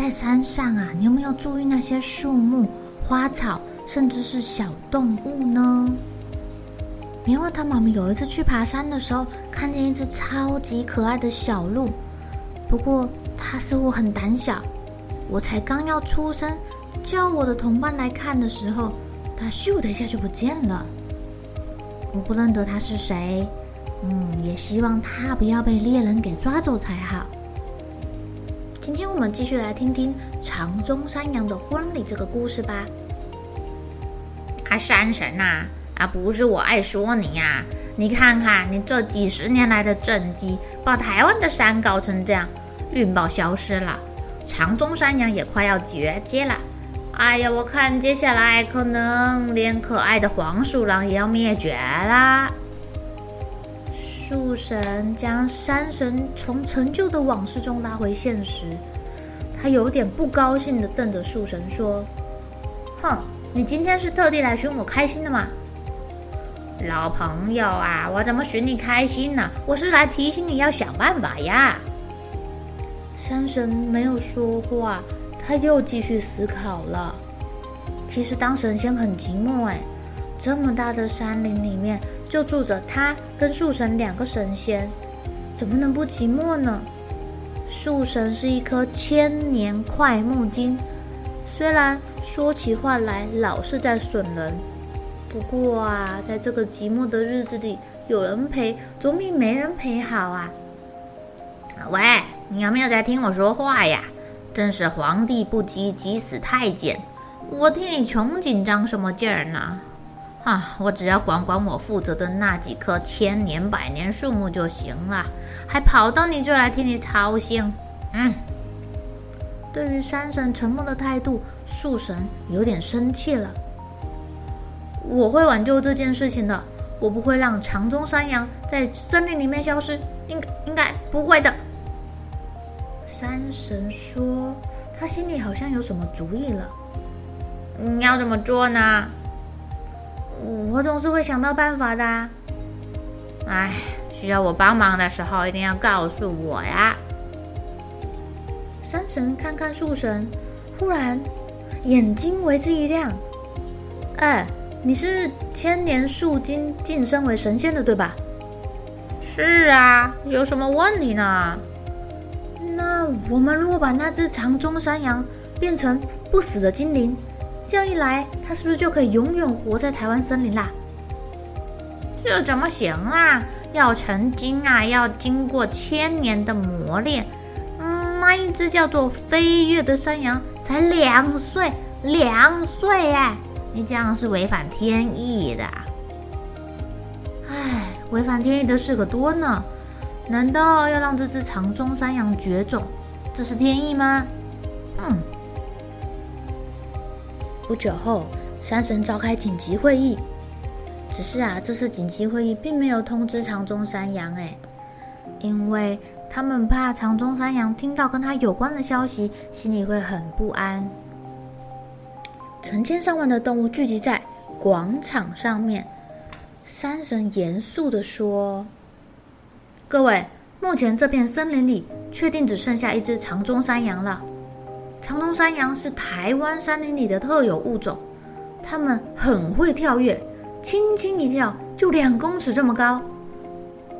在山上啊，你有没有注意那些树木、花草，甚至是小动物呢？棉花糖妈妈有一次去爬山的时候，看见一只超级可爱的小鹿，不过它似乎很胆小。我才刚要出声叫我的同伴来看的时候，它咻的一下就不见了。我不认得它是谁，嗯，也希望它不要被猎人给抓走才好。今天我们继续来听听长鬃山羊的婚礼这个故事吧。啊，山神呐，啊，不是我爱说你呀，你看看你这几十年来的政绩，把台湾的山搞成这样，运报消失了，长鬃山羊也快要绝迹了。哎呀，我看接下来可能连可爱的黄鼠狼也要灭绝啦。树神将山神从陈旧的往事中拉回现实，他有点不高兴地瞪着树神说：“哼，你今天是特地来寻我开心的吗？老朋友啊，我怎么寻你开心呢？我是来提醒你要想办法呀。”山神没有说话，他又继续思考了。其实当神仙很寂寞哎，这么大的山林里面。就住着他跟树神两个神仙，怎么能不寂寞呢？树神是一棵千年快木精，虽然说起话来老是在损人，不过啊，在这个寂寞的日子里，有人陪总比没人陪好啊。喂，你有没有在听我说话呀？真是皇帝不急急死太监，我替你穷紧张什么劲儿呢？啊，我只要管管我负责的那几棵千年百年树木就行了，还跑到你这来替你操心。嗯，对于山神沉默的态度，树神有点生气了。我会挽救这件事情的，我不会让长鬃山羊在森林里面消失，应该应该不会的。山神说，他心里好像有什么主意了。你要怎么做呢？我总是会想到办法的。哎，需要我帮忙的时候，一定要告诉我呀。山神看看树神，忽然眼睛为之一亮。哎，你是千年树精晋升为神仙的，对吧？是啊，有什么问题呢？那我们如果把那只长鬃山羊变成不死的精灵？这样一来，他是不是就可以永远活在台湾森林啦？这怎么行啊？要成精啊，要经过千年的磨练。嗯，那一只叫做飞跃的山羊才两岁，两岁哎！你这样是违反天意的。哎，违反天意的事可多呢。难道要让这只长鬃山羊绝种？这是天意吗？嗯。不久后，山神召开紧急会议。只是啊，这次紧急会议并没有通知长中山羊，哎，因为他们怕长中山羊听到跟他有关的消息，心里会很不安。成千上万的动物聚集在广场上面，山神严肃地说：“各位，目前这片森林里确定只剩下一只长中山羊了。”长鬃山羊是台湾山林里的特有物种，它们很会跳跃，轻轻一跳就两公尺这么高。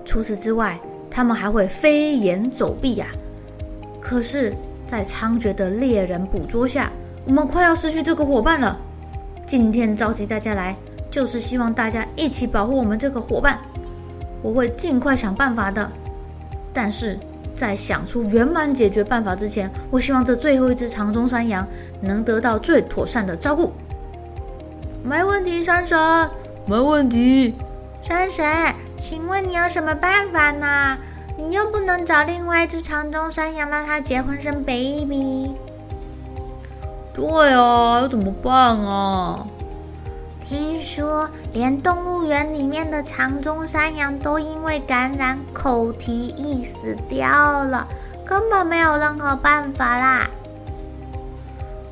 除此之外，它们还会飞檐走壁呀。可是在猖獗的猎人捕捉下，我们快要失去这个伙伴了。今天召集大家来，就是希望大家一起保护我们这个伙伴。我会尽快想办法的，但是在想出圆满解决办法之前，我希望这最后一只长鬃山羊能得到最妥善的照顾。没问题，山神，没问题。山神，请问你有什么办法呢？你又不能找另外一只长鬃山羊让它结婚生 baby。对啊，要怎么办啊？听说连动物园里面的长鬃山羊都因为感染口蹄疫死掉了，根本没有任何办法啦。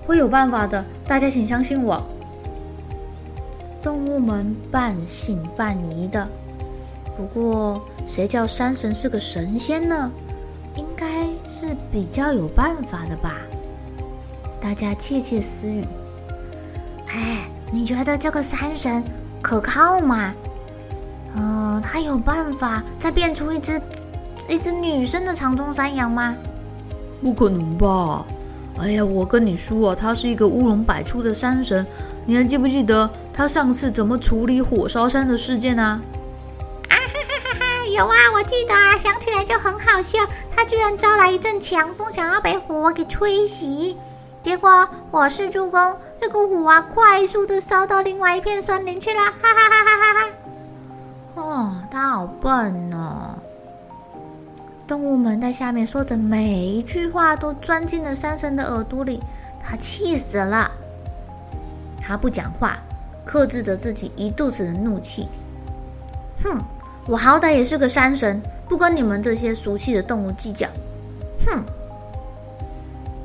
会有办法的，大家请相信我。动物们半信半疑的。不过，谁叫山神是个神仙呢？应该是比较有办法的吧？大家窃窃私语。哎。你觉得这个山神可靠吗？嗯、呃，他有办法再变出一只一只女生的长鬃山羊吗？不可能吧！哎呀，我跟你说啊，他是一个乌龙百出的山神。你还记不记得他上次怎么处理火烧山的事件呢？啊哈哈哈哈！有啊，我记得啊，想起来就很好笑。他居然招来一阵强风，想要被火给吹熄。结果我是助攻，这个火啊，快速的烧到另外一片森林去了，哈哈哈哈哈哈！哦，他好笨哦！动物们在下面说的每一句话都钻进了山神的耳朵里，他气死了。他不讲话，克制着自己一肚子的怒气。哼，我好歹也是个山神，不跟你们这些俗气的动物计较。哼，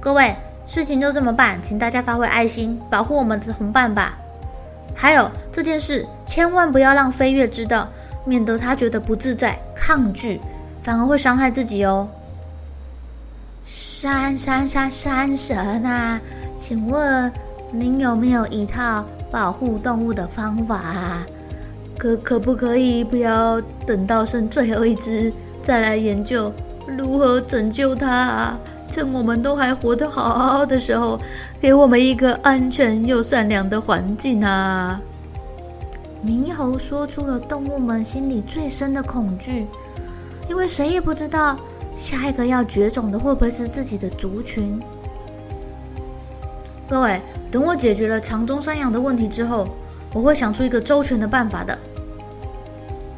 各位。事情就这么办，请大家发挥爱心，保护我们的同伴吧。还有这件事，千万不要让飞跃知道，免得他觉得不自在、抗拒，反而会伤害自己哦。山山山山神啊，请问您有没有一套保护动物的方法？可可不可以不要等到剩最后一只再来研究如何拯救它啊？趁我们都还活得好好的时候，给我们一个安全又善良的环境啊！猕猴说出了动物们心里最深的恐惧，因为谁也不知道下一个要绝种的会不会是自己的族群。各位，等我解决了长鬃山羊的问题之后，我会想出一个周全的办法的。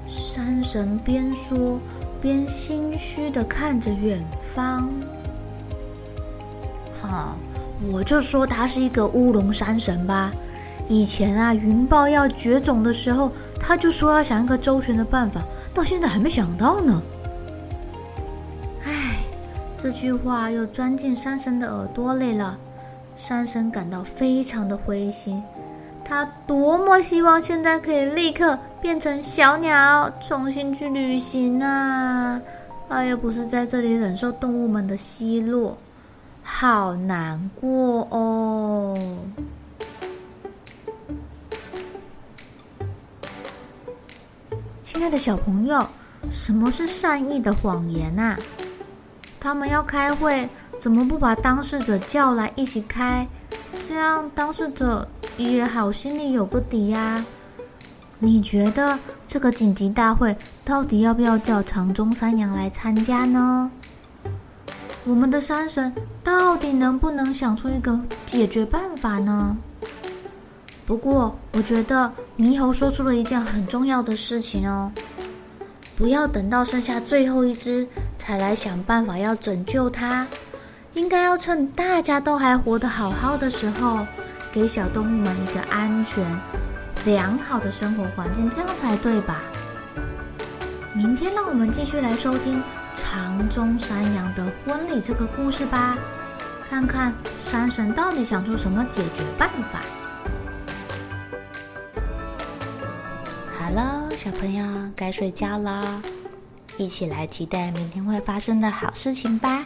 山神边说边心虚地看着远方。啊，我就说他是一个乌龙山神吧。以前啊，云豹要绝种的时候，他就说要想一个周全的办法，到现在还没想到呢。唉，这句话又钻进山神的耳朵里了。山神感到非常的灰心，他多么希望现在可以立刻变成小鸟，重新去旅行啊！他又不是在这里忍受动物们的奚落。好难过哦，亲爱的小朋友，什么是善意的谎言啊？他们要开会，怎么不把当事者叫来一起开？这样当事者也好，心里有个底呀。你觉得这个紧急大会到底要不要叫长中山羊来参加呢？我们的山神到底能不能想出一个解决办法呢？不过，我觉得猕猴说出了一件很重要的事情哦，不要等到剩下最后一只才来想办法要拯救它，应该要趁大家都还活得好好的时候，给小动物们一个安全、良好的生活环境，这样才对吧？明天让我们继续来收听。长中山羊的婚礼这个故事吧，看看山神到底想出什么解决办法。好了，小朋友该睡觉了，一起来期待明天会发生的好事情吧。